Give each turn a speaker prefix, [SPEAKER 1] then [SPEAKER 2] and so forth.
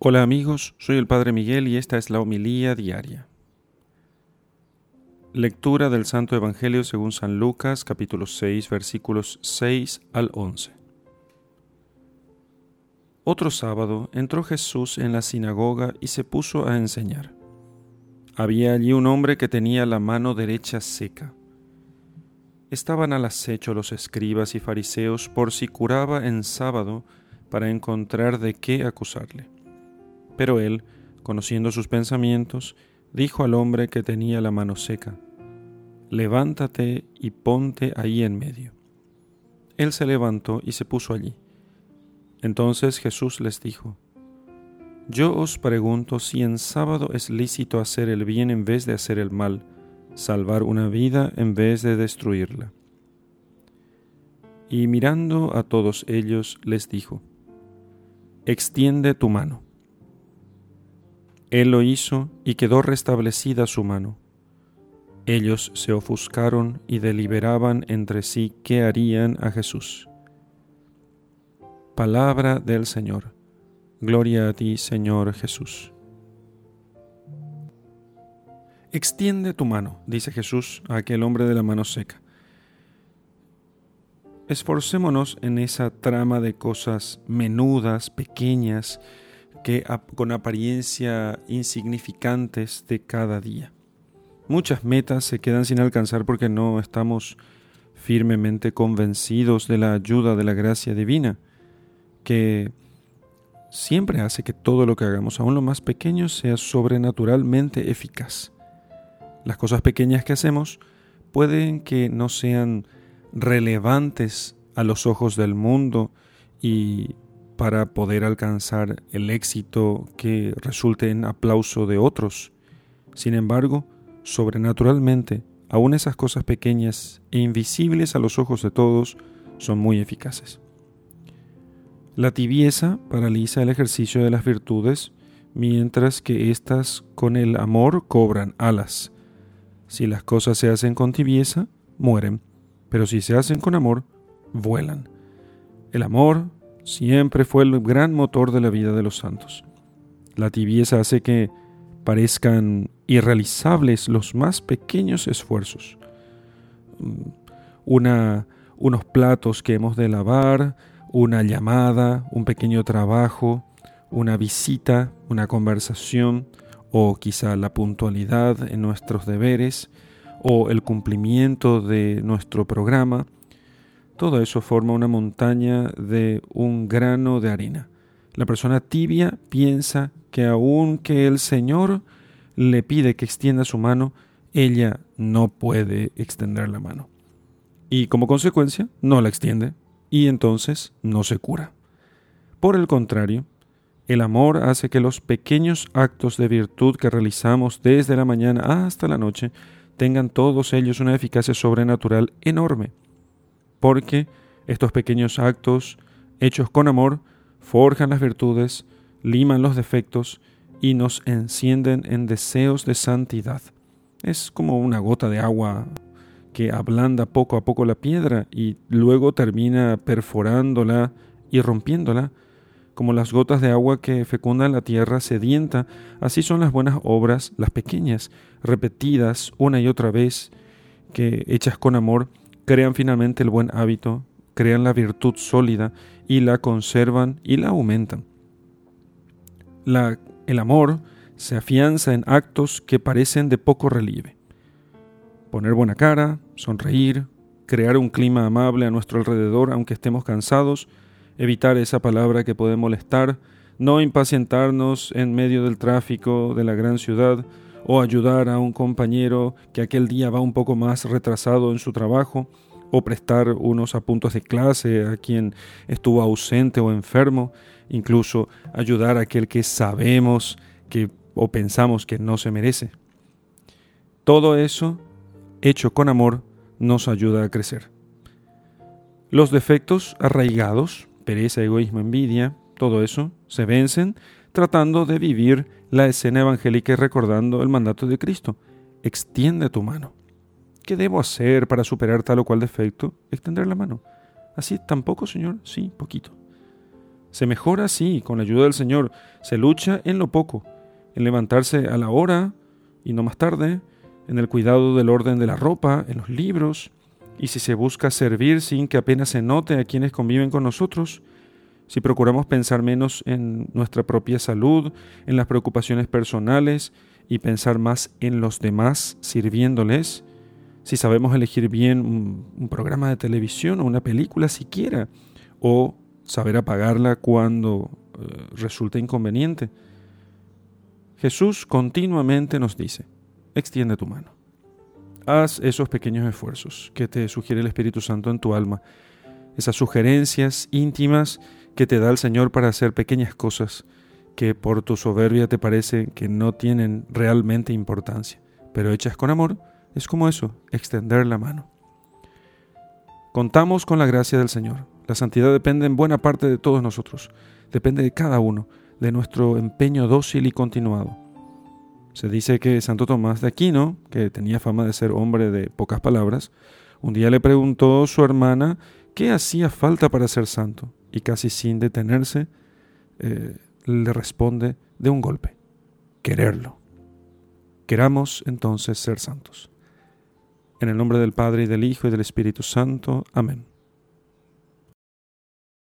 [SPEAKER 1] Hola amigos, soy el Padre Miguel y esta es la homilía diaria. Lectura del Santo Evangelio según San Lucas capítulo 6 versículos 6 al 11. Otro sábado entró Jesús en la sinagoga y se puso a enseñar. Había allí un hombre que tenía la mano derecha seca. Estaban al acecho los escribas y fariseos por si curaba en sábado para encontrar de qué acusarle. Pero él, conociendo sus pensamientos, dijo al hombre que tenía la mano seca, Levántate y ponte ahí en medio. Él se levantó y se puso allí. Entonces Jesús les dijo, Yo os pregunto si en sábado es lícito hacer el bien en vez de hacer el mal, salvar una vida en vez de destruirla. Y mirando a todos ellos les dijo, Extiende tu mano. Él lo hizo y quedó restablecida su mano. Ellos se ofuscaron y deliberaban entre sí qué harían a Jesús. Palabra del Señor. Gloria a ti, Señor Jesús. Extiende tu mano, dice Jesús a aquel hombre de la mano seca. Esforcémonos en esa trama de cosas menudas, pequeñas, que con apariencia insignificantes de cada día. Muchas metas se quedan sin alcanzar porque no estamos firmemente convencidos de la ayuda de la gracia divina, que siempre hace que todo lo que hagamos, aun lo más pequeño, sea sobrenaturalmente eficaz. Las cosas pequeñas que hacemos pueden que no sean relevantes a los ojos del mundo y para poder alcanzar el éxito que resulte en aplauso de otros. Sin embargo, sobrenaturalmente, aun esas cosas pequeñas e invisibles a los ojos de todos son muy eficaces. La tibieza paraliza el ejercicio de las virtudes, mientras que éstas con el amor cobran alas. Si las cosas se hacen con tibieza, mueren, pero si se hacen con amor, vuelan. El amor siempre fue el gran motor de la vida de los santos. La tibieza hace que parezcan irrealizables los más pequeños esfuerzos. Mm, una, unos platos que hemos de lavar, una llamada, un pequeño trabajo, una visita, una conversación, o quizá la puntualidad en nuestros deberes, o el cumplimiento de nuestro programa, todo eso forma una montaña de un grano de arena. La persona tibia piensa que aunque el Señor le pide que extienda su mano, ella no puede extender la mano. Y como consecuencia, no la extiende y entonces no se cura. Por el contrario, el amor hace que los pequeños actos de virtud que realizamos desde la mañana hasta la noche tengan todos ellos una eficacia sobrenatural enorme, porque estos pequeños actos, hechos con amor, forjan las virtudes, liman los defectos y nos encienden en deseos de santidad. Es como una gota de agua que ablanda poco a poco la piedra y luego termina perforándola y rompiéndola. Como las gotas de agua que fecundan la tierra sedienta, así son las buenas obras, las pequeñas, repetidas una y otra vez, que hechas con amor, crean finalmente el buen hábito, crean la virtud sólida y la conservan y la aumentan. El amor se afianza en actos que parecen de poco relieve. Poner buena cara, sonreír, crear un clima amable a nuestro alrededor aunque estemos cansados, evitar esa palabra que puede molestar, no impacientarnos en medio del tráfico de la gran ciudad o ayudar a un compañero que aquel día va un poco más retrasado en su trabajo, o prestar unos apuntes de clase a quien estuvo ausente o enfermo, incluso ayudar a aquel que sabemos que o pensamos que no se merece. Todo eso, hecho con amor, nos ayuda a crecer. Los defectos arraigados, pereza, egoísmo, envidia, todo eso, se vencen tratando de vivir la escena evangélica y recordando el mandato de Cristo. Extiende tu mano. ¿Qué debo hacer para superar tal o cual defecto? Extender la mano. Así tampoco, Señor, sí, poquito. Se mejora, sí, con la ayuda del Señor. Se lucha en lo poco, en levantarse a la hora y no más tarde, en el cuidado del orden de la ropa, en los libros, y si se busca servir sin que apenas se note a quienes conviven con nosotros, si procuramos pensar menos en nuestra propia salud, en las preocupaciones personales y pensar más en los demás sirviéndoles, si sabemos elegir bien un, programa de televisión o una película siquiera, o saber apagarla cuando eh, resulta inconveniente. Jesús continuamente nos dice, extiende tu mano. Haz esos pequeños esfuerzos que te sugiere el Espíritu Santo en tu alma, esas sugerencias íntimas que te da el Señor para hacer pequeñas cosas que por tu soberbia te parece que no tienen realmente importancia, pero hechas con amor, es como eso, extender la mano. Contamos con la gracia del Señor. La santidad depende en buena parte de todos nosotros, depende de cada uno, de nuestro empeño dócil y continuado. Se dice que Santo Tomás de Aquino, que tenía fama de ser hombre de pocas palabras, un día le preguntó a su hermana qué hacía falta para ser santo y casi sin detenerse, eh, le responde de un golpe, quererlo. Queramos entonces ser santos. En el nombre del Padre y del Hijo y del Espíritu Santo. Amén.